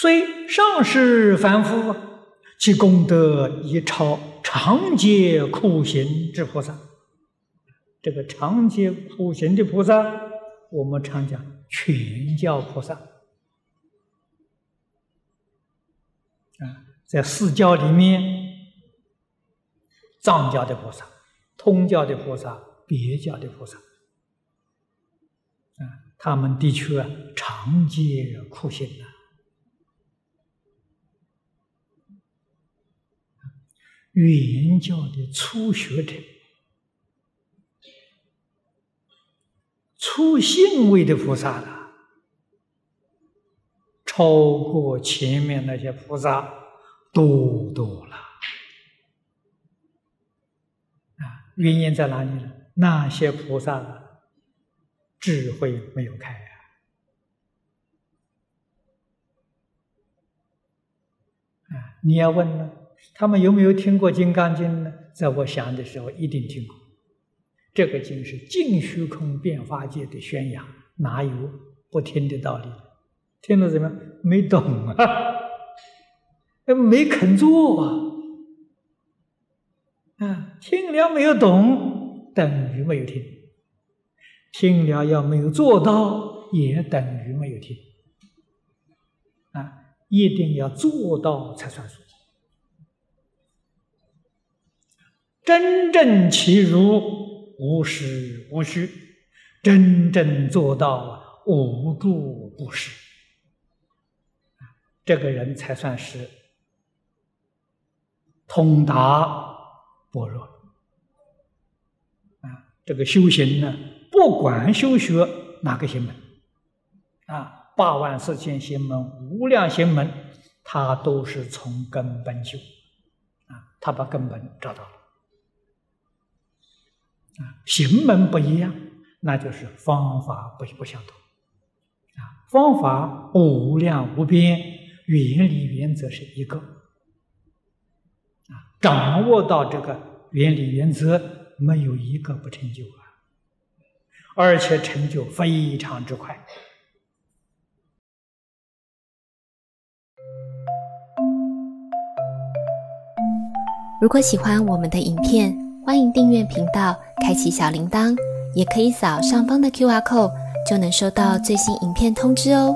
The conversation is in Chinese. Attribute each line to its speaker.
Speaker 1: 虽上士凡夫，其功德已超常劫苦行之菩萨。这个常劫苦行的菩萨，我们常讲全教菩萨。啊，在四教里面，藏教的菩萨、通教的菩萨、别教的菩萨，啊，他们的确啊常劫苦行啊。原教的初学者、初信位的菩萨了。超过前面那些菩萨多多了啊！原因在哪里呢？那些菩萨智慧没有开啊！啊，你要问呢，他们有没有听过《金刚经》呢？在我想的时候，一定听过。这个经是净虚空变化界的宣扬，哪有不听的道理？听了怎么样？没懂啊？没肯做啊？啊，听了没有懂，等于没有听；听了要没有做到，也等于没有听。啊，一定要做到才算数。真正其如无实无虚，真正做到无住不实。这个人才算是通达般若啊！这个修行呢，不管修学哪个行门啊，八万四千行门、无量行门，他都是从根本修啊，他把根本找到了啊。行门不一样，那就是方法不不相同啊，方法无量无边。原理原则是一个啊，掌握到这个原理原则，没有一个不成就啊，而且成就非常之快。
Speaker 2: 如果喜欢我们的影片，欢迎订阅频道，开启小铃铛，也可以扫上方的 Q R code，就能收到最新影片通知哦。